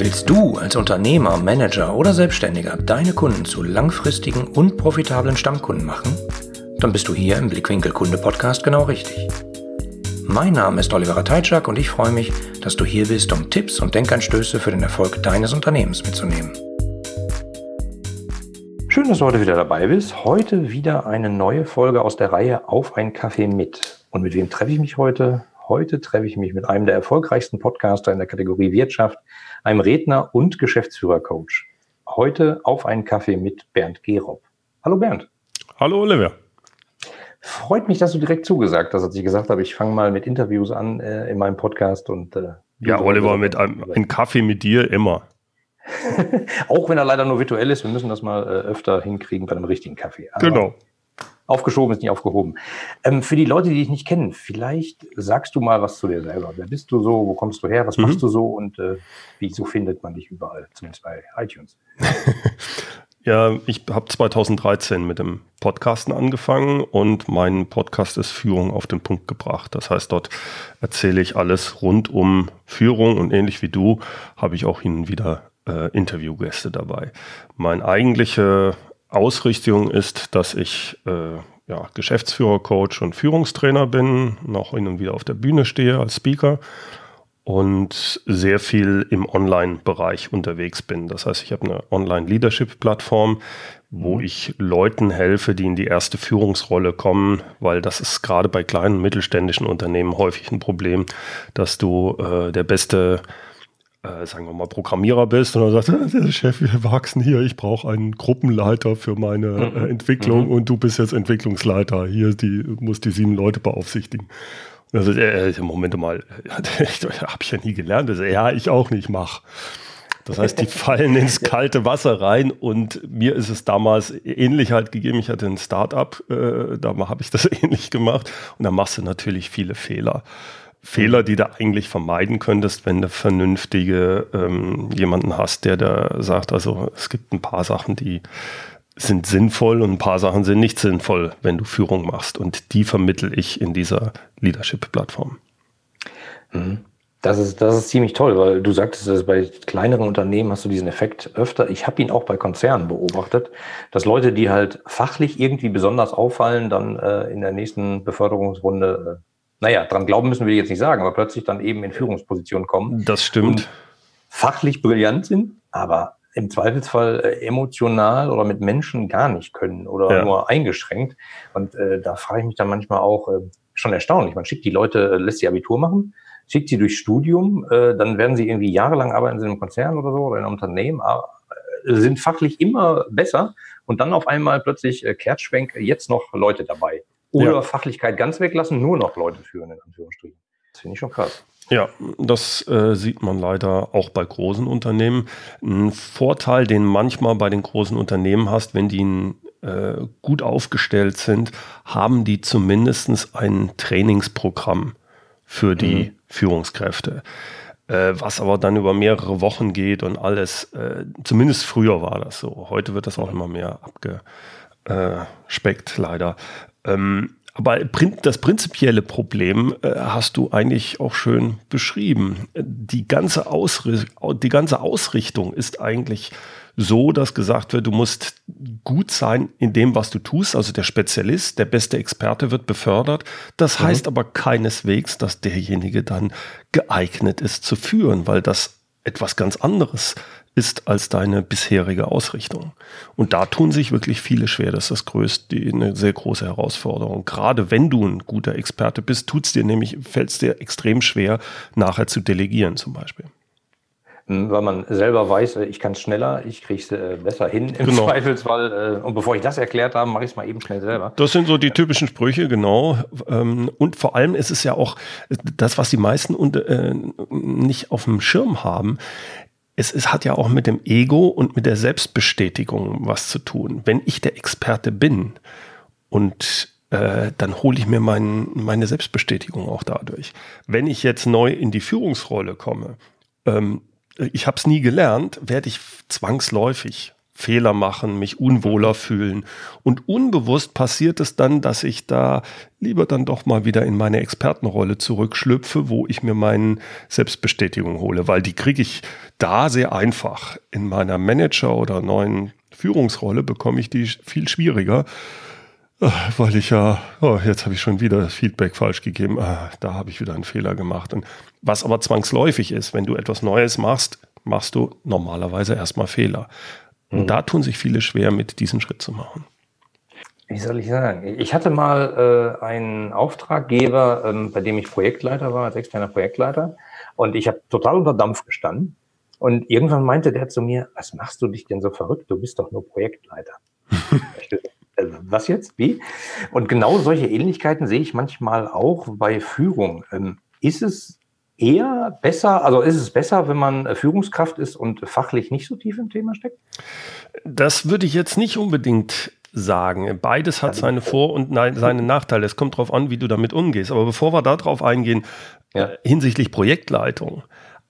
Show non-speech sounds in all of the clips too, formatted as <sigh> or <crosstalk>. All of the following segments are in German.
Willst du als Unternehmer, Manager oder Selbstständiger deine Kunden zu langfristigen und profitablen Stammkunden machen? Dann bist du hier im Blickwinkel Kunde Podcast genau richtig. Mein Name ist Oliver Teitschak und ich freue mich, dass du hier bist, um Tipps und Denkanstöße für den Erfolg deines Unternehmens mitzunehmen. Schön, dass du heute wieder dabei bist. Heute wieder eine neue Folge aus der Reihe Auf ein Kaffee mit. Und mit wem treffe ich mich heute? Heute treffe ich mich mit einem der erfolgreichsten Podcaster in der Kategorie Wirtschaft, einem Redner und Geschäftsführercoach. Heute auf einen Kaffee mit Bernd Gerob. Hallo Bernd. Hallo Oliver. Freut mich, dass du direkt zugesagt hast, als ich gesagt habe, ich fange mal mit Interviews an äh, in meinem Podcast und äh, ja, Oliver, mit einem, einem Kaffee mit dir immer. <laughs> Auch wenn er leider nur virtuell ist, wir müssen das mal äh, öfter hinkriegen bei einem richtigen Kaffee. Aber genau. Aufgeschoben ist nicht aufgehoben. Ähm, für die Leute, die dich nicht kennen, vielleicht sagst du mal was zu dir selber. Wer bist du so? Wo kommst du her? Was mhm. machst du so? Und äh, wieso findet man dich überall? Zumindest bei iTunes. <laughs> ja, ich habe 2013 mit dem Podcasten angefangen und mein Podcast ist Führung auf den Punkt gebracht. Das heißt, dort erzähle ich alles rund um Führung und ähnlich wie du habe ich auch hin und wieder äh, Interviewgäste dabei. Mein eigentliche Ausrichtung ist, dass ich äh, ja, Geschäftsführer, Coach und Führungstrainer bin, noch hin und wieder auf der Bühne stehe als Speaker und sehr viel im Online-Bereich unterwegs bin. Das heißt, ich habe eine Online-Leadership-Plattform, wo mhm. ich Leuten helfe, die in die erste Führungsrolle kommen, weil das ist gerade bei kleinen mittelständischen Unternehmen häufig ein Problem, dass du äh, der beste äh, sagen wir mal, Programmierer bist und dann sagst, <laughs> äh, Chef, wir wachsen hier, ich brauche einen Gruppenleiter für meine mhm. äh, Entwicklung mhm. und du bist jetzt Entwicklungsleiter. Hier die, musst die sieben Leute beaufsichtigen. Also, äh, Moment mal, <laughs> habe ich ja nie gelernt. Also, ja, ich auch nicht, mach. Das heißt, die <laughs> fallen ins kalte Wasser rein und mir ist es damals ähnlich halt gegeben. Ich hatte ein Start-up, äh, da habe ich das ähnlich gemacht und da machst du natürlich viele Fehler. Fehler, die du eigentlich vermeiden könntest, wenn du vernünftige ähm, jemanden hast, der da sagt, also es gibt ein paar Sachen, die sind sinnvoll und ein paar Sachen sind nicht sinnvoll, wenn du Führung machst. Und die vermittel ich in dieser Leadership-Plattform. Mhm. Das ist, das ist ziemlich toll, weil du sagtest, dass bei kleineren Unternehmen hast du diesen Effekt öfter. Ich habe ihn auch bei Konzernen beobachtet, dass Leute, die halt fachlich irgendwie besonders auffallen, dann äh, in der nächsten Beförderungsrunde äh, naja, dran glauben müssen wir jetzt nicht sagen, aber plötzlich dann eben in Führungspositionen kommen. Das stimmt. Fachlich brillant sind, aber im Zweifelsfall äh, emotional oder mit Menschen gar nicht können oder ja. nur eingeschränkt. Und äh, da frage ich mich dann manchmal auch, äh, schon erstaunlich. Man schickt die Leute, äh, lässt sie Abitur machen, schickt sie durch Studium, äh, dann werden sie irgendwie jahrelang arbeiten sie in einem Konzern oder so oder in einem Unternehmen, aber, äh, sind fachlich immer besser und dann auf einmal plötzlich äh, Kehrtschwenk, jetzt noch Leute dabei. Oder ja. Fachlichkeit ganz weglassen, nur noch Leute führen, in Anführungsstrichen. Das finde ich schon krass. Ja, das äh, sieht man leider auch bei großen Unternehmen. Ein Vorteil, den manchmal bei den großen Unternehmen hast, wenn die äh, gut aufgestellt sind, haben die zumindest ein Trainingsprogramm für die mhm. Führungskräfte. Äh, was aber dann über mehrere Wochen geht und alles. Äh, zumindest früher war das so. Heute wird das auch immer mehr abgespeckt, leider. Ähm, aber das prinzipielle Problem äh, hast du eigentlich auch schön beschrieben. Die ganze, die ganze Ausrichtung ist eigentlich so, dass gesagt wird, du musst gut sein in dem, was du tust. Also der Spezialist, der beste Experte wird befördert. Das mhm. heißt aber keineswegs, dass derjenige dann geeignet ist zu führen, weil das etwas ganz anderes ist als deine bisherige Ausrichtung. Und da tun sich wirklich viele schwer. Das ist das größte, eine sehr große Herausforderung. Gerade wenn du ein guter Experte bist, tut's dir nämlich, fällt es dir extrem schwer, nachher zu delegieren zum Beispiel. Hm, weil man selber weiß, äh, ich kann es schneller, ich kriege es äh, besser hin im genau. Zweifelsfall. Äh, und bevor ich das erklärt habe, mache ich es mal eben schnell selber. Das sind so die typischen Sprüche, genau. Ähm, und vor allem ist es ja auch das, was die meisten nicht auf dem Schirm haben es, es hat ja auch mit dem Ego und mit der Selbstbestätigung was zu tun. Wenn ich der Experte bin und äh, dann hole ich mir mein, meine Selbstbestätigung auch dadurch. Wenn ich jetzt neu in die Führungsrolle komme, ähm, ich habe es nie gelernt, werde ich zwangsläufig Fehler machen, mich unwohler fühlen. Und unbewusst passiert es dann, dass ich da lieber dann doch mal wieder in meine Expertenrolle zurückschlüpfe, wo ich mir meine Selbstbestätigung hole, weil die kriege ich da sehr einfach. In meiner Manager- oder neuen Führungsrolle bekomme ich die viel schwieriger, äh, weil ich ja, oh, jetzt habe ich schon wieder das Feedback falsch gegeben, ah, da habe ich wieder einen Fehler gemacht. Und was aber zwangsläufig ist, wenn du etwas Neues machst, machst du normalerweise erstmal Fehler. Und mhm. da tun sich viele schwer, mit diesen Schritt zu machen. Wie soll ich sagen? Ich hatte mal äh, einen Auftraggeber, ähm, bei dem ich Projektleiter war, als externer Projektleiter. Und ich habe total unter Dampf gestanden. Und irgendwann meinte der zu mir, was machst du dich denn so verrückt? Du bist doch nur Projektleiter. Äh, <laughs> was jetzt? Wie? Und genau solche Ähnlichkeiten sehe ich manchmal auch bei Führung. Ähm, ist es eher besser, also ist es besser, wenn man äh, Führungskraft ist und fachlich nicht so tief im Thema steckt? Das würde ich jetzt nicht unbedingt sagen. Beides hat seine Vor- und <laughs> seine Nachteile. Es kommt darauf an, wie du damit umgehst. Aber bevor wir darauf eingehen, ja. Äh, hinsichtlich Projektleitung.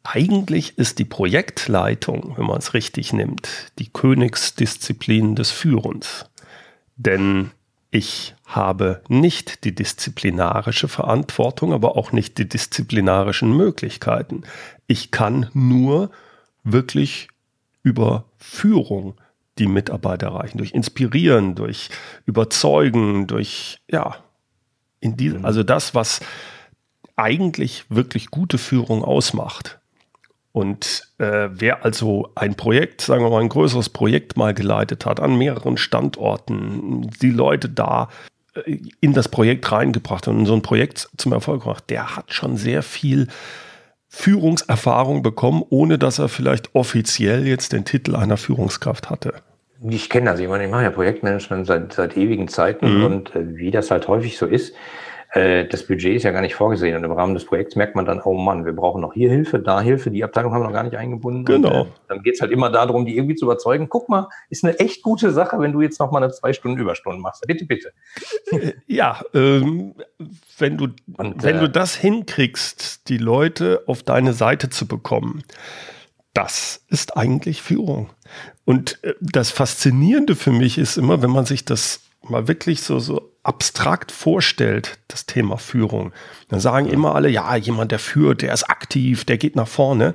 Eigentlich ist die Projektleitung, wenn man es richtig nimmt, die Königsdisziplin des Führens. Denn ich habe nicht die disziplinarische Verantwortung, aber auch nicht die disziplinarischen Möglichkeiten. Ich kann nur wirklich über Führung die Mitarbeiter erreichen, durch Inspirieren, durch Überzeugen, durch, ja, in diesem, mhm. also das, was eigentlich wirklich gute Führung ausmacht. Und äh, wer also ein Projekt, sagen wir mal ein größeres Projekt mal geleitet hat, an mehreren Standorten, die Leute da in das Projekt reingebracht und so ein Projekt zum Erfolg gemacht, der hat schon sehr viel Führungserfahrung bekommen, ohne dass er vielleicht offiziell jetzt den Titel einer Führungskraft hatte. Ich kenne das, ich meine, ich mache ja Projektmanagement seit, seit ewigen Zeiten mhm. und äh, wie das halt häufig so ist, äh, das Budget ist ja gar nicht vorgesehen. Und im Rahmen des Projekts merkt man dann, oh Mann, wir brauchen noch hier Hilfe, da Hilfe, die Abteilung haben wir noch gar nicht eingebunden. Genau. Und, äh, dann geht's halt immer darum, die irgendwie zu überzeugen. Guck mal, ist eine echt gute Sache, wenn du jetzt noch mal eine zwei Stunden Überstunden machst. Bitte, bitte. Äh, ja, ähm, wenn du, Und, wenn äh, du das hinkriegst, die Leute auf deine Seite zu bekommen, das ist eigentlich Führung. Und äh, das Faszinierende für mich ist immer, wenn man sich das mal wirklich so, so abstrakt vorstellt, das Thema Führung, dann sagen immer alle, ja, jemand, der führt, der ist aktiv, der geht nach vorne.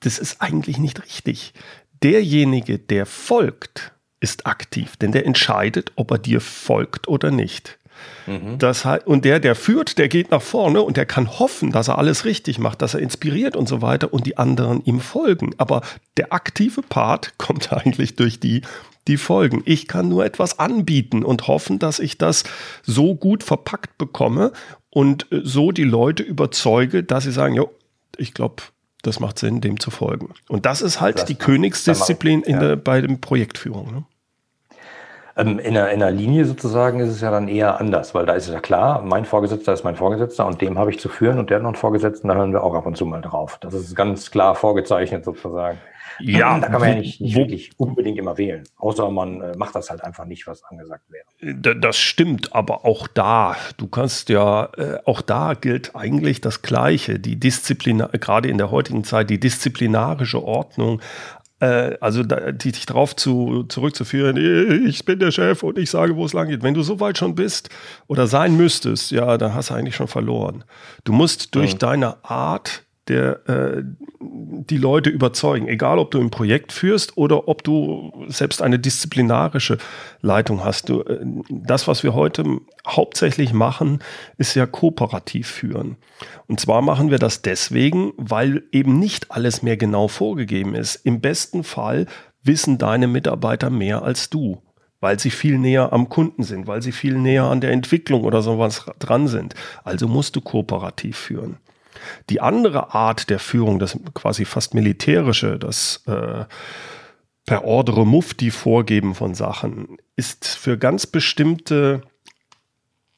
Das ist eigentlich nicht richtig. Derjenige, der folgt, ist aktiv, denn der entscheidet, ob er dir folgt oder nicht. Mhm. Das und der, der führt, der geht nach vorne und der kann hoffen, dass er alles richtig macht, dass er inspiriert und so weiter und die anderen ihm folgen. Aber der aktive Part <laughs> kommt eigentlich durch die, die folgen. Ich kann nur etwas anbieten und hoffen, dass ich das so gut verpackt bekomme und äh, so die Leute überzeuge, dass sie sagen, jo, ich glaube, das macht Sinn, dem zu folgen. Und das ist halt das die Königsdisziplin in der, bei der Projektführung. Ne? Ähm, in, einer, in einer Linie sozusagen ist es ja dann eher anders, weil da ist es ja klar, mein Vorgesetzter ist mein Vorgesetzter und dem habe ich zu führen und der hat noch einen Vorgesetzten, da hören wir auch ab und zu mal drauf. Das ist ganz klar vorgezeichnet sozusagen. Ja, da kann man ja nicht, nicht wirklich unbedingt immer wählen. Außer man äh, macht das halt einfach nicht, was angesagt wäre. Das stimmt, aber auch da, du kannst ja, äh, auch da gilt eigentlich das Gleiche. Die Disziplin, gerade in der heutigen Zeit, die disziplinarische Ordnung äh, also da, die, dich darauf zu, zurückzuführen, ich bin der Chef und ich sage, wo es lang geht. Wenn du so weit schon bist oder sein müsstest, ja, dann hast du eigentlich schon verloren. Du musst durch ja. deine Art der äh, die Leute überzeugen, egal ob du ein Projekt führst oder ob du selbst eine disziplinarische Leitung hast. Du, äh, das, was wir heute hauptsächlich machen, ist ja kooperativ führen. Und zwar machen wir das deswegen, weil eben nicht alles mehr genau vorgegeben ist. Im besten Fall wissen deine Mitarbeiter mehr als du weil sie viel näher am Kunden sind, weil sie viel näher an der Entwicklung oder sowas dran sind. Also musst du kooperativ führen. Die andere Art der Führung, das quasi fast militärische, das äh, per Ordre Mufti Vorgeben von Sachen, ist für ganz bestimmte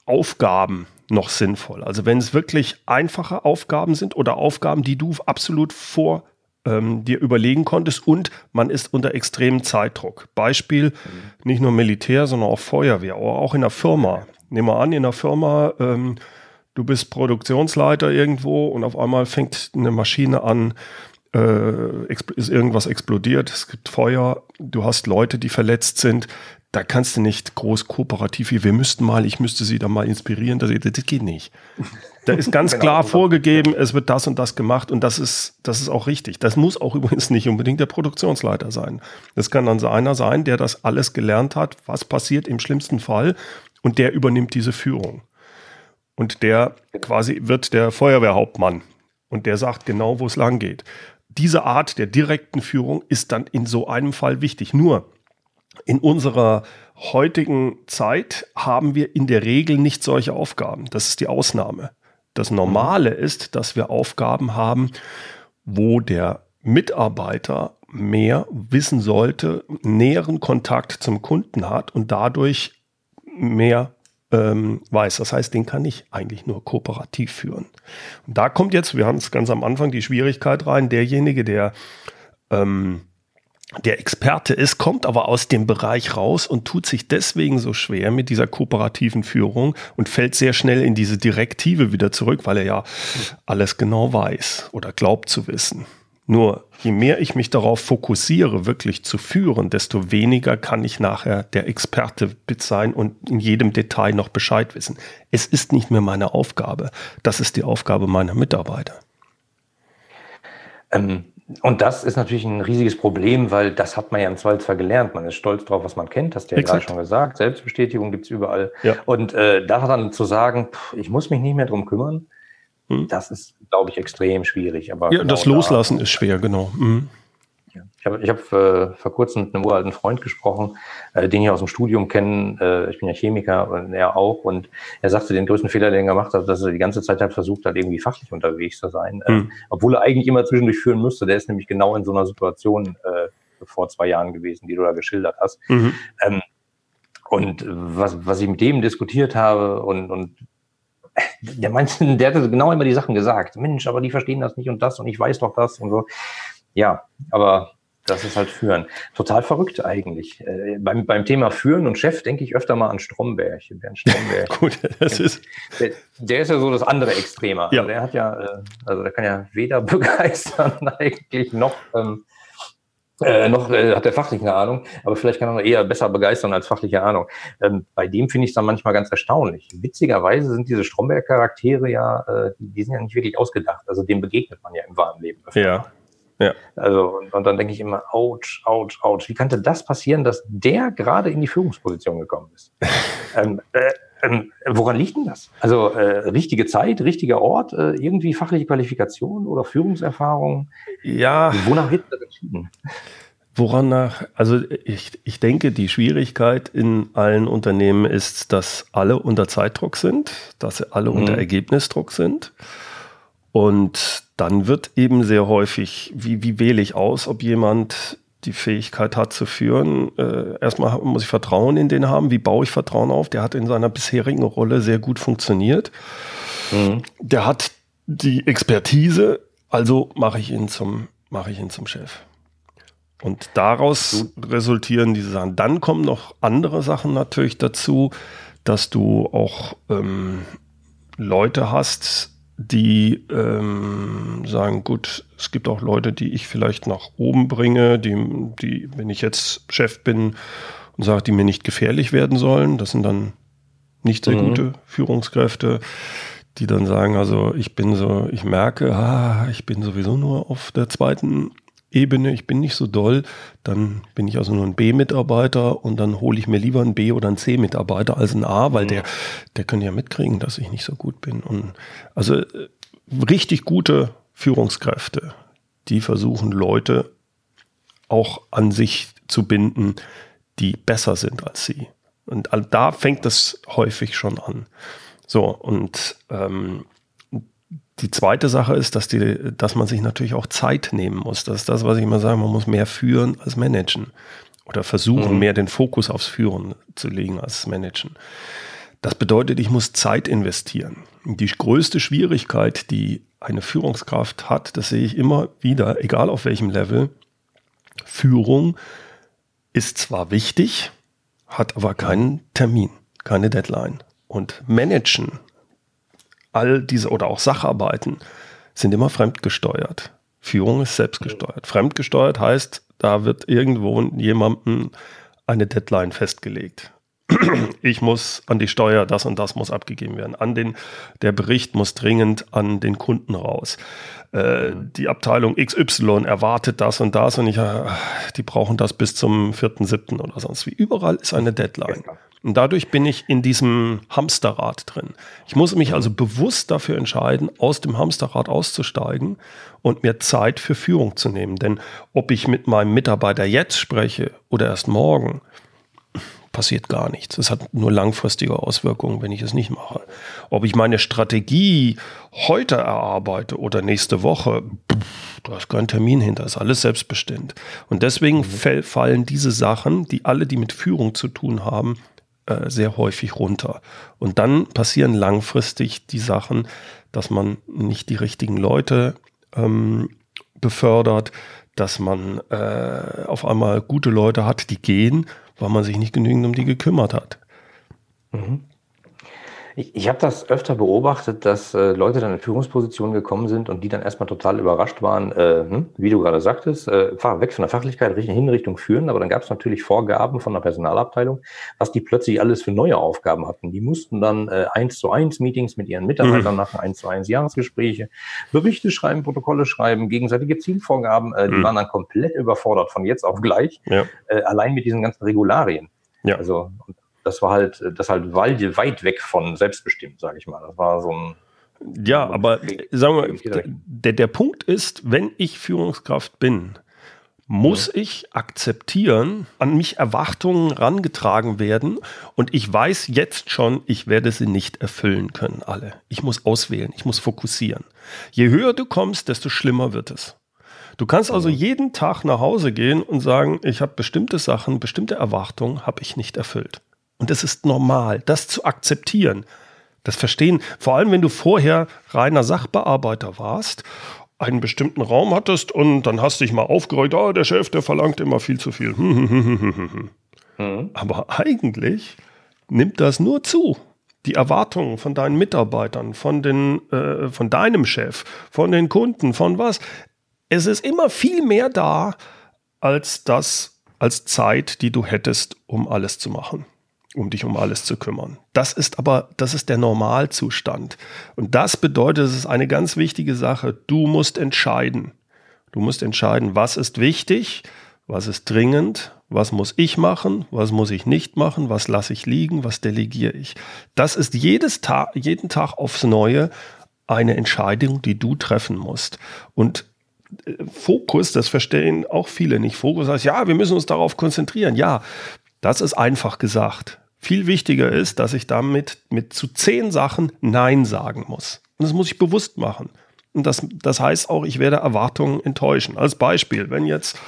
Aufgaben noch sinnvoll. Also wenn es wirklich einfache Aufgaben sind oder Aufgaben, die du absolut vor ähm, dir überlegen konntest und man ist unter extremem Zeitdruck. Beispiel nicht nur Militär, sondern auch Feuerwehr oder auch in der Firma. Nehmen wir an, in der Firma ähm, du bist Produktionsleiter irgendwo und auf einmal fängt eine Maschine an, äh, ist irgendwas explodiert, es gibt Feuer, du hast Leute, die verletzt sind, da kannst du nicht groß kooperativ, wir müssten mal, ich müsste sie da mal inspirieren, das, das geht nicht. Da ist ganz <laughs> genau, klar vorgegeben, es wird das und das gemacht und das ist, das ist auch richtig. Das muss auch <laughs> übrigens nicht unbedingt der Produktionsleiter sein. Das kann dann einer sein, der das alles gelernt hat, was passiert im schlimmsten Fall und der übernimmt diese Führung. Und der quasi wird der Feuerwehrhauptmann und der sagt genau, wo es lang geht. Diese Art der direkten Führung ist dann in so einem Fall wichtig. Nur in unserer heutigen Zeit haben wir in der Regel nicht solche Aufgaben. Das ist die Ausnahme. Das Normale ist, dass wir Aufgaben haben, wo der Mitarbeiter mehr wissen sollte, näheren Kontakt zum Kunden hat und dadurch mehr ähm, weiß. Das heißt, den kann ich eigentlich nur kooperativ führen. Und da kommt jetzt, wir haben es ganz am Anfang, die Schwierigkeit rein, derjenige, der ähm, der Experte ist, kommt aber aus dem Bereich raus und tut sich deswegen so schwer mit dieser kooperativen Führung und fällt sehr schnell in diese Direktive wieder zurück, weil er ja alles genau weiß oder glaubt zu wissen. Nur je mehr ich mich darauf fokussiere, wirklich zu führen, desto weniger kann ich nachher der Experte sein und in jedem Detail noch Bescheid wissen. Es ist nicht mehr meine Aufgabe. Das ist die Aufgabe meiner Mitarbeiter. Ähm, und das ist natürlich ein riesiges Problem, weil das hat man ja im Zweifelsfall gelernt. Man ist stolz drauf, was man kennt, hast du ja gerade schon gesagt. Selbstbestätigung gibt's überall. Ja. Und äh, da dann zu sagen, pff, ich muss mich nicht mehr drum kümmern, hm. das ist, glaube ich, extrem schwierig. Aber ja, genau das Loslassen da, ist schwer, genau. Mhm. Ich habe ich hab, äh, vor kurzem mit einem uralten Freund gesprochen, äh, den ich aus dem Studium kenne. Äh, ich bin ja Chemiker und er auch. Und er sagte, den größten Fehler, den er gemacht hat, dass er die ganze Zeit halt versucht hat, irgendwie fachlich unterwegs zu sein. Mhm. obwohl er eigentlich immer zwischendurch führen müsste. Der ist nämlich genau in so einer Situation äh, vor zwei Jahren gewesen, die du da geschildert hast. Mhm. Ähm, und was, was ich mit dem diskutiert habe und, und der meinte, der hatte genau immer die Sachen gesagt. Mensch, aber die verstehen das nicht und das und ich weiß doch das und so. Ja, aber das ist halt Führen. Total verrückt eigentlich. Äh, beim, beim Thema Führen und Chef denke ich öfter mal an Stromberg. Bernd Stromberg. <laughs> Gut, das ist. Der, der, ist ja so das andere Extremer. Ja. Also der hat ja, äh, also der kann ja weder <laughs> begeistern eigentlich noch, ähm, äh, noch äh, hat er fachliche Ahnung, aber vielleicht kann er eher besser begeistern als fachliche Ahnung. Ähm, bei dem finde ich es dann manchmal ganz erstaunlich. Witzigerweise sind diese Stromberg-Charaktere ja, äh, die sind ja nicht wirklich ausgedacht. Also dem begegnet man ja im wahren Leben. Öfter. Ja. Ja. Also, und, und dann denke ich immer, ouch, ouch, ouch. Wie könnte das passieren, dass der gerade in die Führungsposition gekommen ist? <laughs> ähm, äh, ähm, woran liegt denn das? Also äh, richtige Zeit, richtiger Ort, äh, irgendwie fachliche Qualifikation oder Führungserfahrung? Ja. Wonach wird das entschieden? Woran nach? Also ich, ich denke, die Schwierigkeit in allen Unternehmen ist, dass alle unter Zeitdruck sind, dass sie alle mhm. unter Ergebnisdruck sind. Und dann wird eben sehr häufig, wie, wie wähle ich aus, ob jemand die Fähigkeit hat zu führen. Äh, erstmal muss ich Vertrauen in den haben. Wie baue ich Vertrauen auf? Der hat in seiner bisherigen Rolle sehr gut funktioniert. Mhm. Der hat die Expertise, also mache ich ihn zum, mache ich ihn zum Chef. Und daraus resultieren diese Sachen. Dann kommen noch andere Sachen natürlich dazu, dass du auch ähm, Leute hast, die ähm, sagen, gut, es gibt auch Leute, die ich vielleicht nach oben bringe, die, die, wenn ich jetzt Chef bin und sage, die mir nicht gefährlich werden sollen, das sind dann nicht sehr mhm. gute Führungskräfte, die dann sagen, also ich bin so, ich merke, ah, ich bin sowieso nur auf der zweiten Ebene, ich bin nicht so doll, dann bin ich also nur ein B-Mitarbeiter und dann hole ich mir lieber einen B- oder einen C-Mitarbeiter als einen A, weil mhm. der, der könnte ja mitkriegen, dass ich nicht so gut bin. Und also äh, richtig gute Führungskräfte, die versuchen Leute auch an sich zu binden, die besser sind als sie. Und da fängt das häufig schon an. So, und ähm, die zweite Sache ist, dass, die, dass man sich natürlich auch Zeit nehmen muss. Das ist das, was ich immer sage, man muss mehr führen als managen. Oder versuchen, mhm. mehr den Fokus aufs Führen zu legen als managen. Das bedeutet, ich muss Zeit investieren. Die größte Schwierigkeit, die eine Führungskraft hat, das sehe ich immer wieder, egal auf welchem Level, Führung ist zwar wichtig, hat aber keinen Termin, keine Deadline. Und Managen all diese oder auch Sacharbeiten sind immer fremdgesteuert. Führung ist selbstgesteuert. Fremdgesteuert heißt, da wird irgendwo jemandem eine Deadline festgelegt. <clears throat> Ich muss an die Steuer, das und das muss abgegeben werden. An den, der Bericht muss dringend an den Kunden raus. Äh, die Abteilung XY erwartet das und das und ich, äh, die brauchen das bis zum 4.7. oder sonst wie. Überall ist eine Deadline. Und dadurch bin ich in diesem Hamsterrad drin. Ich muss mich also bewusst dafür entscheiden, aus dem Hamsterrad auszusteigen und mir Zeit für Führung zu nehmen. Denn ob ich mit meinem Mitarbeiter jetzt spreche oder erst morgen, passiert gar nichts. Es hat nur langfristige Auswirkungen, wenn ich es nicht mache. Ob ich meine Strategie heute erarbeite oder nächste Woche, pff, da ist kein Termin hinter, ist alles selbstbestimmt. Und deswegen mhm. fallen diese Sachen, die alle, die mit Führung zu tun haben, äh, sehr häufig runter. Und dann passieren langfristig die Sachen, dass man nicht die richtigen Leute ähm, befördert, dass man äh, auf einmal gute Leute hat, die gehen weil man sich nicht genügend um die gekümmert hat. Mhm. Ich, ich habe das öfter beobachtet, dass äh, Leute dann in Führungspositionen gekommen sind und die dann erstmal total überrascht waren, äh, hm, wie du gerade sagtest, äh, weg von der Fachlichkeit Richtung Führen, aber dann gab es natürlich Vorgaben von der Personalabteilung, was die plötzlich alles für neue Aufgaben hatten. Die mussten dann äh, eins zu eins Meetings mit ihren Mitarbeitern mhm. machen, eins zu eins Jahresgespräche, Berichte schreiben, Protokolle schreiben, gegenseitige Zielvorgaben, äh, die mhm. waren dann komplett überfordert von jetzt auf gleich, ja. äh, allein mit diesen ganzen Regularien. Ja. Also, und das war halt, das halt weit weg von selbstbestimmt, sage ich mal. Das war so ein. Ja, aber sagen wir, der, der Punkt ist, wenn ich Führungskraft bin, muss ja. ich akzeptieren, an mich Erwartungen rangetragen werden und ich weiß jetzt schon, ich werde sie nicht erfüllen können, alle. Ich muss auswählen, ich muss fokussieren. Je höher du kommst, desto schlimmer wird es. Du kannst also jeden Tag nach Hause gehen und sagen, ich habe bestimmte Sachen, bestimmte Erwartungen habe ich nicht erfüllt. Und es ist normal, das zu akzeptieren. Das Verstehen, vor allem wenn du vorher reiner Sachbearbeiter warst, einen bestimmten Raum hattest und dann hast du dich mal aufgeregt, oh, der Chef, der verlangt immer viel zu viel. mhm. Aber eigentlich nimmt das nur zu. Die Erwartungen von deinen Mitarbeitern, von, den, äh, von deinem Chef, von den Kunden, von was. Es ist immer viel mehr da als das, als Zeit, die du hättest, um alles zu machen um dich um alles zu kümmern. Das ist aber, das ist der Normalzustand. Und das bedeutet, es ist eine ganz wichtige Sache. Du musst entscheiden. Du musst entscheiden, was ist wichtig, was ist dringend, was muss ich machen, was muss ich nicht machen, was lasse ich liegen, was delegiere ich. Das ist jedes Tag, jeden Tag aufs Neue eine Entscheidung, die du treffen musst. Und äh, Fokus, das verstehen auch viele nicht. Fokus heißt, ja, wir müssen uns darauf konzentrieren. Ja, das ist einfach gesagt. Viel wichtiger ist, dass ich damit mit zu zehn Sachen Nein sagen muss. Und das muss ich bewusst machen. Und das, das heißt auch, ich werde Erwartungen enttäuschen. Als Beispiel, wenn jetzt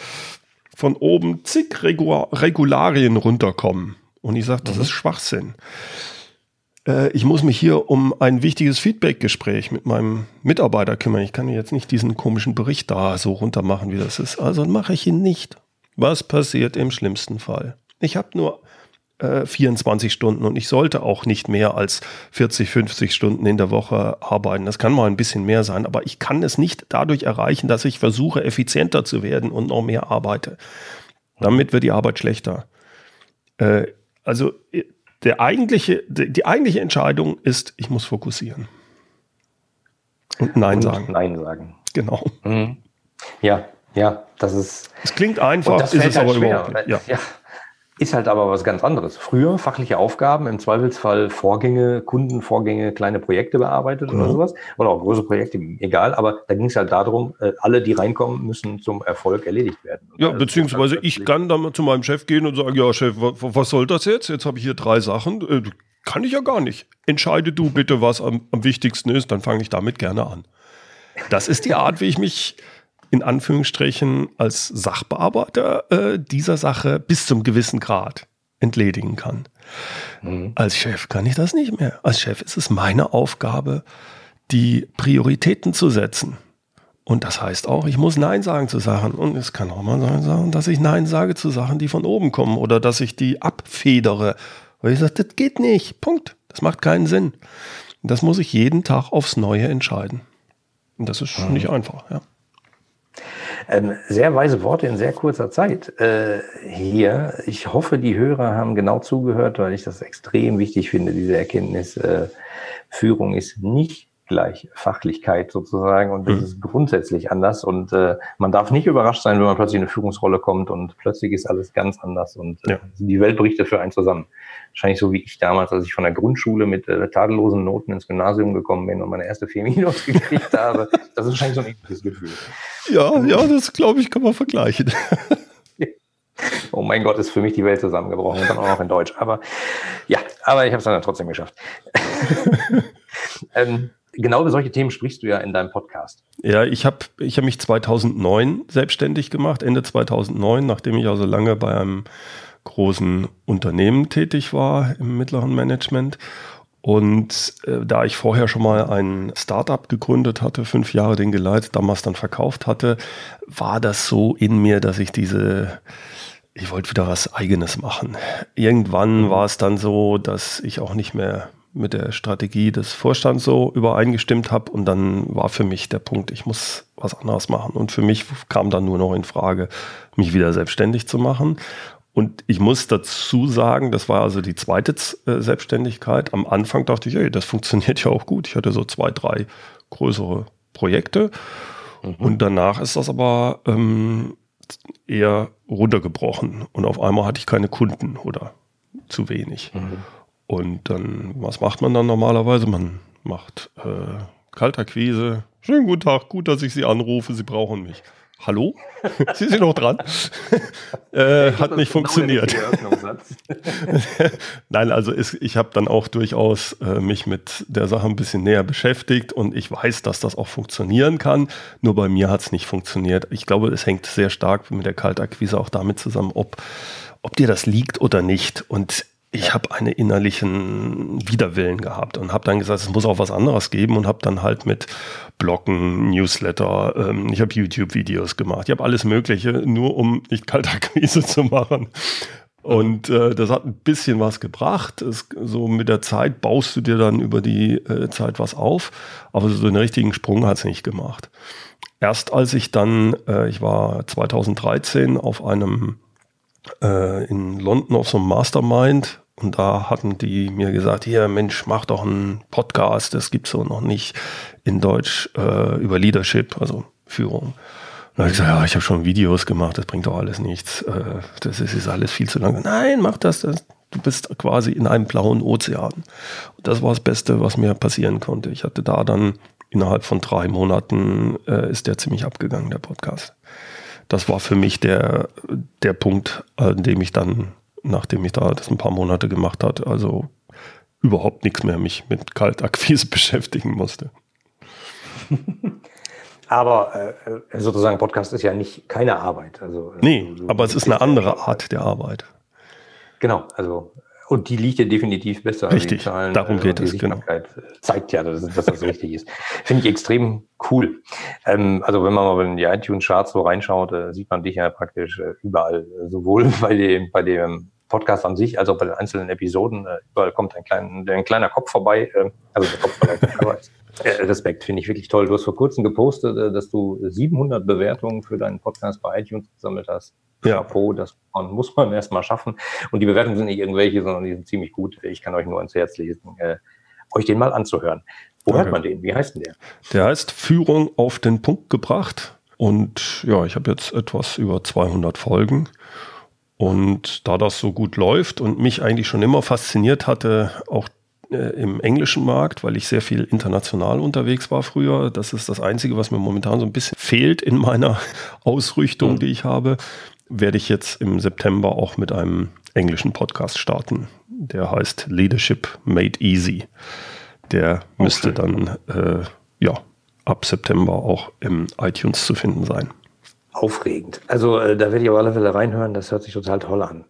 von oben zig Regularien runterkommen und ich sage, das mhm. ist Schwachsinn. Äh, ich muss mich hier um ein wichtiges Feedback-Gespräch mit meinem Mitarbeiter kümmern. Ich kann mir jetzt nicht diesen komischen Bericht da so runter machen, wie das ist. Also mache ich ihn nicht. Was passiert im schlimmsten Fall? Ich habe nur 24 äh, Stunden und ich sollte auch nicht mehr als 40, 50 Stunden in der Woche arbeiten. Das kann mal ein bisschen mehr sein, aber ich kann es nicht dadurch erreichen, dass ich versuche, effizienter zu werden und noch mehr arbeite. Damit wird die Arbeit schlechter. Äh, also der eigentliche, die eigentliche Entscheidung ist, ich muss fokussieren. Und Nein und sagen. Nein sagen. Genau. Mhm. Ja, ja, das ist. Es klingt einfach, ist es halt aber schwer. überhaupt nicht. Ja. ja. Ist halt aber was ganz anderes. Früher fachliche Aufgaben, im Zweifelsfall Vorgänge, Kundenvorgänge, kleine Projekte bearbeitet mhm. oder sowas. Oder auch große Projekte, egal. Aber da ging es halt darum, äh, alle, die reinkommen, müssen zum Erfolg erledigt werden. ja, beziehungsweise halt ich kann dann zu meinem Chef gehen und sagen, ja Chef, was soll das jetzt? Jetzt habe ich hier drei Sachen. Äh, kann ich ja gar nicht. Entscheide du bitte, was am, am wichtigsten ist, dann fange ich damit gerne an. Das ist die Art, wie ich mich in Anführungsstrichen als Sachbearbeiter äh, dieser Sache bis zum gewissen Grad entledigen kann. Mhm. Als Chef kann ich das nicht mehr. Als Chef ist es meine Aufgabe, die Prioritäten zu setzen. Und das heißt auch, ich muss Nein sagen zu Sachen. Und es kann auch mal sein, dass ich Nein sage zu Sachen, die von oben kommen oder dass ich die abfedere. Weil ich sage, das geht nicht. Punkt. Das macht keinen Sinn. Das muss ich jeden Tag aufs Neue entscheiden. Und das ist mhm. nicht einfach, ja. Ähm, sehr weise Worte in sehr kurzer Zeit äh, hier. Ich hoffe, die Hörer haben genau zugehört, weil ich das extrem wichtig finde, diese Erkenntnis. Äh, Führung ist nicht gleich Fachlichkeit sozusagen und das mhm. ist grundsätzlich anders und äh, man darf nicht überrascht sein, wenn man plötzlich in eine Führungsrolle kommt und plötzlich ist alles ganz anders und äh, ja. die Welt bricht dafür einen zusammen. Wahrscheinlich so wie ich damals, als ich von der Grundschule mit äh, tadellosen Noten ins Gymnasium gekommen bin und meine erste vier <laughs> Minus gekriegt habe. Das ist wahrscheinlich so ein ähnliches Gefühl. Ja, ja, das glaube ich, kann man vergleichen. <laughs> Oh mein Gott, ist für mich die Welt zusammengebrochen und dann auch noch in Deutsch. Aber ja, aber ich habe es dann trotzdem geschafft. <laughs> ähm, genau über solche Themen sprichst du ja in deinem Podcast. Ja, ich habe ich hab mich 2009 selbstständig gemacht, Ende 2009, nachdem ich also lange bei einem großen Unternehmen tätig war im mittleren Management. Und äh, da ich vorher schon mal ein Startup gegründet hatte, fünf Jahre den geleitet, damals dann verkauft hatte, war das so in mir, dass ich diese, ich wollte wieder was eigenes machen. Irgendwann mhm. war es dann so, dass ich auch nicht mehr mit der Strategie des Vorstands so übereingestimmt habe und dann war für mich der Punkt, ich muss was anderes machen und für mich kam dann nur noch in Frage, mich wieder selbstständig zu machen und ich muss dazu sagen, das war also die zweite äh, Selbstständigkeit. Am Anfang dachte ich, ey, das funktioniert ja auch gut. Ich hatte so zwei, drei größere Projekte. Mhm. Und danach ist das aber ähm, eher runtergebrochen. Und auf einmal hatte ich keine Kunden oder zu wenig. Mhm. Und dann, was macht man dann normalerweise? Man macht äh, Kaltakquise. Schönen guten Tag, gut, dass ich Sie anrufe, Sie brauchen mich. Hallo? <laughs> Sie sind noch dran? <laughs> äh, hat nicht genau funktioniert. <laughs> Nein, also ist, ich habe dann auch durchaus äh, mich mit der Sache ein bisschen näher beschäftigt und ich weiß, dass das auch funktionieren kann. Nur bei mir hat es nicht funktioniert. Ich glaube, es hängt sehr stark mit der Kaltakquise auch damit zusammen, ob, ob dir das liegt oder nicht. Und ich habe einen innerlichen Widerwillen gehabt und habe dann gesagt, es muss auch was anderes geben und habe dann halt mit Bloggen, Newsletter, ähm, ich habe YouTube-Videos gemacht, ich habe alles Mögliche, nur um nicht Kaltakquise zu machen. Und äh, das hat ein bisschen was gebracht. Es, so mit der Zeit baust du dir dann über die äh, Zeit was auf, aber so einen richtigen Sprung hat es nicht gemacht. Erst als ich dann, äh, ich war 2013 auf einem äh, in London auf so einem Mastermind und da hatten die mir gesagt, hier Mensch, mach doch einen Podcast, das gibt's so noch nicht in Deutsch äh, über Leadership, also Führung. Und dann habe ich gesagt, ja, ich habe schon Videos gemacht, das bringt doch alles nichts. Äh, das ist, ist alles viel zu lang. Nein, mach das, das. Du bist quasi in einem blauen Ozean. Und das war das Beste, was mir passieren konnte. Ich hatte da dann innerhalb von drei Monaten äh, ist der ziemlich abgegangen, der Podcast. Das war für mich der, der Punkt, an dem ich dann nachdem ich da das ein paar Monate gemacht hat, also überhaupt nichts mehr mich mit Kaltakquise <laughs> beschäftigen musste. <laughs> Aber äh, sozusagen Podcast ist ja nicht keine Arbeit. Also, nee, du, du, aber es ist eine andere Art der Arbeit. Genau, also und die liegt ja definitiv besser. Richtig, Zahlen, darum geht es. Genau. Zeigt ja, dass, dass das richtig ist. Finde ich extrem cool. Ähm, also wenn man mal in die iTunes-Charts so reinschaut, äh, sieht man dich ja praktisch äh, überall, äh, sowohl <laughs> bei dem, bei dem Podcast an sich, als auch bei den einzelnen Episoden. Äh, überall kommt ein, klein, ein kleiner Kopf vorbei. Äh, also der Kopf <laughs> äh, Respekt, finde ich wirklich toll. Du hast vor kurzem gepostet, äh, dass du 700 Bewertungen für deinen Podcast bei iTunes gesammelt hast. Ja. Chapeau, das muss man erstmal schaffen. Und die Bewertungen sind nicht irgendwelche, sondern die sind ziemlich gut. Ich kann euch nur ans Herz lesen, äh, euch den mal anzuhören. Wo Danke. hört man den? Wie heißt denn der? Der heißt Führung auf den Punkt gebracht. Und ja, ich habe jetzt etwas über 200 Folgen. Und da das so gut läuft und mich eigentlich schon immer fasziniert hatte, auch äh, im englischen Markt, weil ich sehr viel international unterwegs war früher. Das ist das Einzige, was mir momentan so ein bisschen fehlt in meiner <laughs> Ausrichtung, mhm. die ich habe werde ich jetzt im September auch mit einem englischen Podcast starten. Der heißt Leadership Made Easy. Der okay. müsste dann äh, ja, ab September auch im iTunes zu finden sein. Aufregend. Also äh, da werde ich auf alle Fälle reinhören. Das hört sich total toll an.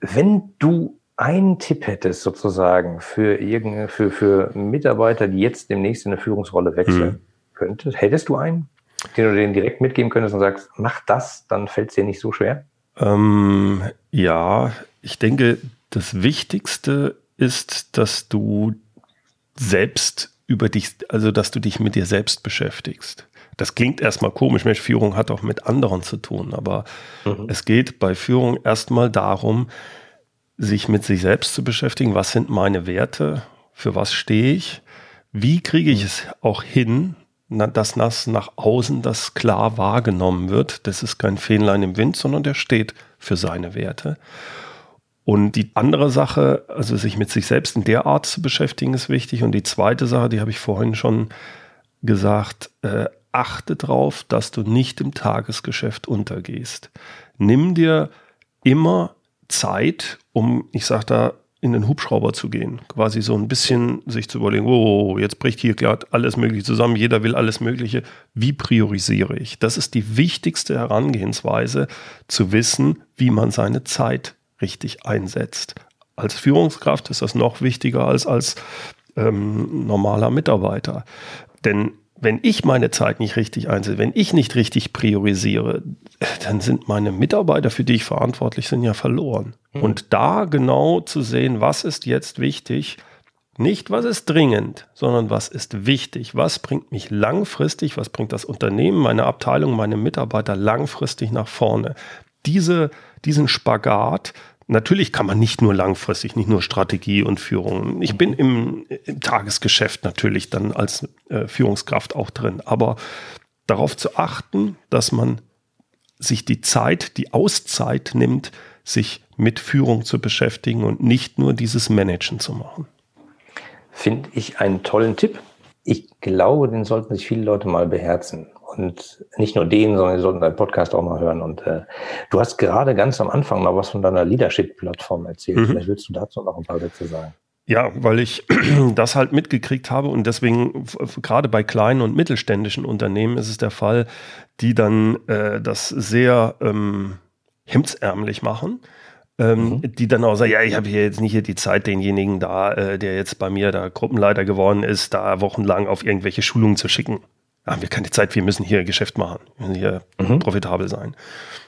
Wenn du einen Tipp hättest sozusagen für, irgende, für, für Mitarbeiter, die jetzt demnächst in eine Führungsrolle wechseln mhm. könnte, hättest du einen? Den du denen direkt mitgeben könntest und sagst, mach das, dann fällt es dir nicht so schwer? Ähm, ja, ich denke, das Wichtigste ist, dass du selbst über dich, also dass du dich mit dir selbst beschäftigst. Das klingt erstmal komisch, Mensch, Führung hat auch mit anderen zu tun, aber mhm. es geht bei Führung erstmal darum, sich mit sich selbst zu beschäftigen. Was sind meine Werte? Für was stehe ich? Wie kriege ich mhm. es auch hin, dass das nach außen das klar wahrgenommen wird? Das ist kein Fähnlein im Wind, sondern der steht für seine Werte. Und die andere Sache, also sich mit sich selbst in der Art zu beschäftigen, ist wichtig. Und die zweite Sache, die habe ich vorhin schon gesagt, äh, achte darauf, dass du nicht im Tagesgeschäft untergehst. Nimm dir immer Zeit, um, ich sage da, in den Hubschrauber zu gehen. Quasi so ein bisschen sich zu überlegen, oh, jetzt bricht hier gerade alles Mögliche zusammen, jeder will alles Mögliche. Wie priorisiere ich? Das ist die wichtigste Herangehensweise, zu wissen, wie man seine Zeit richtig einsetzt. Als Führungskraft ist das noch wichtiger als als ähm, normaler Mitarbeiter. Denn wenn ich meine Zeit nicht richtig einsetze, wenn ich nicht richtig priorisiere, dann sind meine Mitarbeiter, für die ich verantwortlich bin, ja verloren. Mhm. Und da genau zu sehen, was ist jetzt wichtig, nicht was ist dringend, sondern was ist wichtig, was bringt mich langfristig, was bringt das Unternehmen, meine Abteilung, meine Mitarbeiter langfristig nach vorne. Diese, diesen Spagat, Natürlich kann man nicht nur langfristig, nicht nur Strategie und Führung. Ich bin im, im Tagesgeschäft natürlich dann als äh, Führungskraft auch drin. Aber darauf zu achten, dass man sich die Zeit, die Auszeit nimmt, sich mit Führung zu beschäftigen und nicht nur dieses Managen zu machen. Finde ich einen tollen Tipp. Ich glaube, den sollten sich viele Leute mal beherzen. Und nicht nur den, sondern sie sollten deinen Podcast auch mal hören. Und äh, du hast gerade ganz am Anfang mal was von deiner Leadership-Plattform erzählt. Mhm. Vielleicht willst du dazu noch ein paar Sätze sagen. Ja, weil ich <clears throat> das halt mitgekriegt habe und deswegen gerade bei kleinen und mittelständischen Unternehmen ist es der Fall, die dann äh, das sehr ähm, hemdsärmlich machen. Ähm, mhm. die dann auch sagen, ja, ich habe hier jetzt nicht hier die Zeit, denjenigen da, äh, der jetzt bei mir da Gruppenleiter geworden ist, da wochenlang auf irgendwelche Schulungen zu schicken haben wir keine Zeit, wir müssen hier Geschäft machen, wir müssen hier mhm. profitabel sein.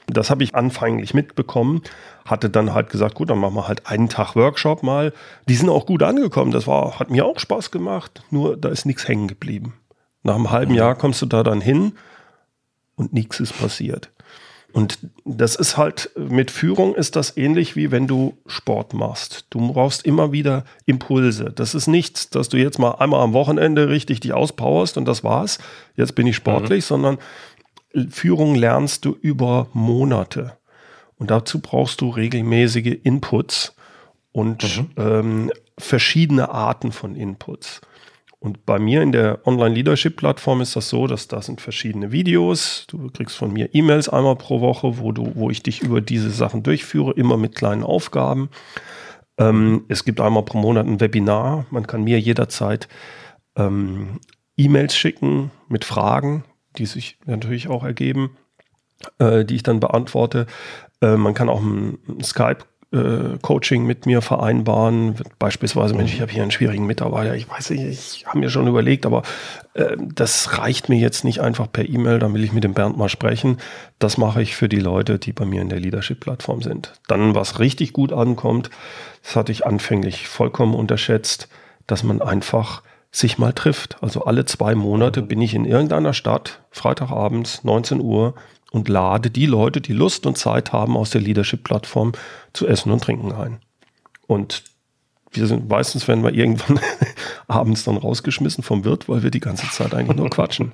Das habe ich anfänglich mitbekommen, hatte dann halt gesagt, gut, dann machen wir halt einen Tag Workshop mal. Die sind auch gut angekommen, das war, hat mir auch Spaß gemacht, nur da ist nichts hängen geblieben. Nach einem halben mhm. Jahr kommst du da dann hin und nichts ist passiert. Und das ist halt, mit Führung ist das ähnlich wie wenn du Sport machst. Du brauchst immer wieder Impulse. Das ist nichts, dass du jetzt mal einmal am Wochenende richtig dich auspowerst und das war's. Jetzt bin ich sportlich, mhm. sondern Führung lernst du über Monate. Und dazu brauchst du regelmäßige Inputs und mhm. ähm, verschiedene Arten von Inputs. Und bei mir in der Online-Leadership-Plattform ist das so, dass da sind verschiedene Videos. Du kriegst von mir E-Mails einmal pro Woche, wo, du, wo ich dich über diese Sachen durchführe, immer mit kleinen Aufgaben. Ähm, es gibt einmal pro Monat ein Webinar. Man kann mir jederzeit ähm, E-Mails schicken mit Fragen, die sich natürlich auch ergeben, äh, die ich dann beantworte. Äh, man kann auch ein, ein Skype äh, Coaching mit mir vereinbaren. Beispielsweise, Mensch, ich habe hier einen schwierigen Mitarbeiter, ich weiß nicht, ich habe mir schon überlegt, aber äh, das reicht mir jetzt nicht einfach per E-Mail, dann will ich mit dem Bernd mal sprechen. Das mache ich für die Leute, die bei mir in der Leadership-Plattform sind. Dann, was richtig gut ankommt, das hatte ich anfänglich vollkommen unterschätzt, dass man einfach sich mal trifft. Also alle zwei Monate bin ich in irgendeiner Stadt, Freitagabends, 19 Uhr, und lade die Leute, die Lust und Zeit haben, aus der Leadership-Plattform zu essen und trinken ein. Und wir sind meistens werden wir irgendwann <laughs> abends dann rausgeschmissen vom Wirt, weil wir die ganze Zeit eigentlich nur quatschen.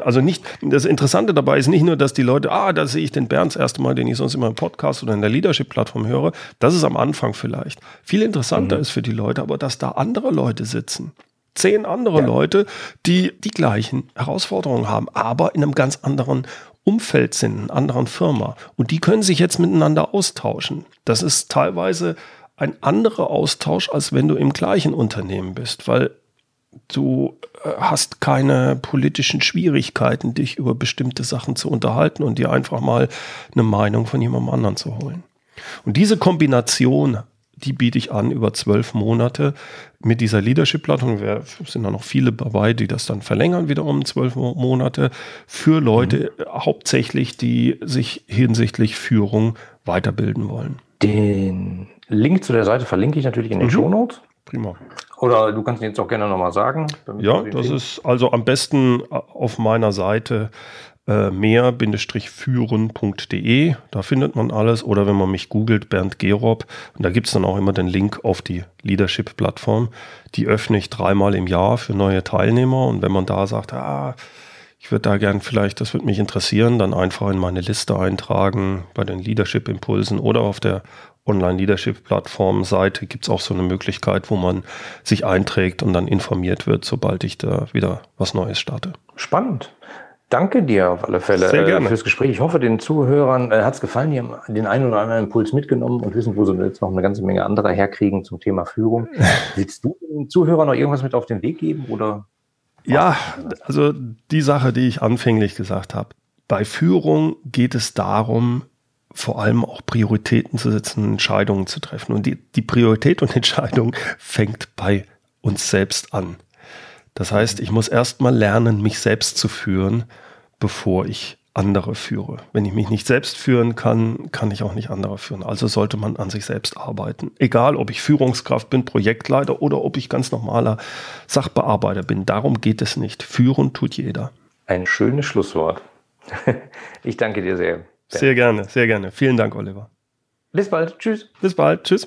Also nicht, das Interessante dabei ist nicht nur, dass die Leute, ah, da sehe ich den Bernd das erste Mal, den ich sonst immer im Podcast oder in der Leadership-Plattform höre. Das ist am Anfang vielleicht. Viel interessanter mhm. ist für die Leute, aber dass da andere Leute sitzen. Zehn andere ja. Leute, die die gleichen Herausforderungen haben, aber in einem ganz anderen Umfeld sind, einer anderen Firma. Und die können sich jetzt miteinander austauschen. Das ist teilweise ein anderer Austausch, als wenn du im gleichen Unternehmen bist, weil du äh, hast keine politischen Schwierigkeiten, dich über bestimmte Sachen zu unterhalten und dir einfach mal eine Meinung von jemandem anderen zu holen. Und diese Kombination die biete ich an über zwölf Monate mit dieser Leadership-Plattform. Wir sind da noch viele dabei, die das dann verlängern, wiederum zwölf Monate, für Leute mhm. hauptsächlich, die sich hinsichtlich Führung weiterbilden wollen. Den Link zu der Seite verlinke ich natürlich in den mhm. Show Notes. prima. Oder du kannst ihn jetzt auch gerne nochmal sagen. Ja, das ist also am besten auf meiner Seite äh, mehr-führen.de. Da findet man alles. Oder wenn man mich googelt, Bernd Gerob. Und da gibt es dann auch immer den Link auf die Leadership-Plattform. Die öffne ich dreimal im Jahr für neue Teilnehmer. Und wenn man da sagt, ah, ich würde da gern vielleicht, das würde mich interessieren, dann einfach in meine Liste eintragen bei den Leadership-Impulsen oder auf der Online-Leadership-Plattform-Seite gibt es auch so eine Möglichkeit, wo man sich einträgt und dann informiert wird, sobald ich da wieder was Neues starte. Spannend. Danke dir auf alle Fälle Sehr gerne. Äh, fürs Gespräch. Ich hoffe, den Zuhörern äh, hat es gefallen. Die haben den einen oder anderen Impuls mitgenommen und wissen, wo sie jetzt noch eine ganze Menge anderer herkriegen zum Thema Führung. <laughs> Willst du den Zuhörern noch irgendwas mit auf den Weg geben oder? Ja, also die Sache, die ich anfänglich gesagt habe. Bei Führung geht es darum, vor allem auch Prioritäten zu setzen, Entscheidungen zu treffen. Und die, die Priorität und <laughs> Entscheidung fängt bei uns selbst an. Das heißt, ich muss erstmal lernen, mich selbst zu führen, bevor ich andere führe. Wenn ich mich nicht selbst führen kann, kann ich auch nicht andere führen. Also sollte man an sich selbst arbeiten. Egal, ob ich Führungskraft bin, Projektleiter oder ob ich ganz normaler Sachbearbeiter bin. Darum geht es nicht. Führen tut jeder. Ein schönes Schlusswort. <laughs> Ich danke dir sehr. Sehr gerne, sehr gerne. Vielen Dank, Oliver. Bis bald. Tschüss. Bis bald. Tschüss.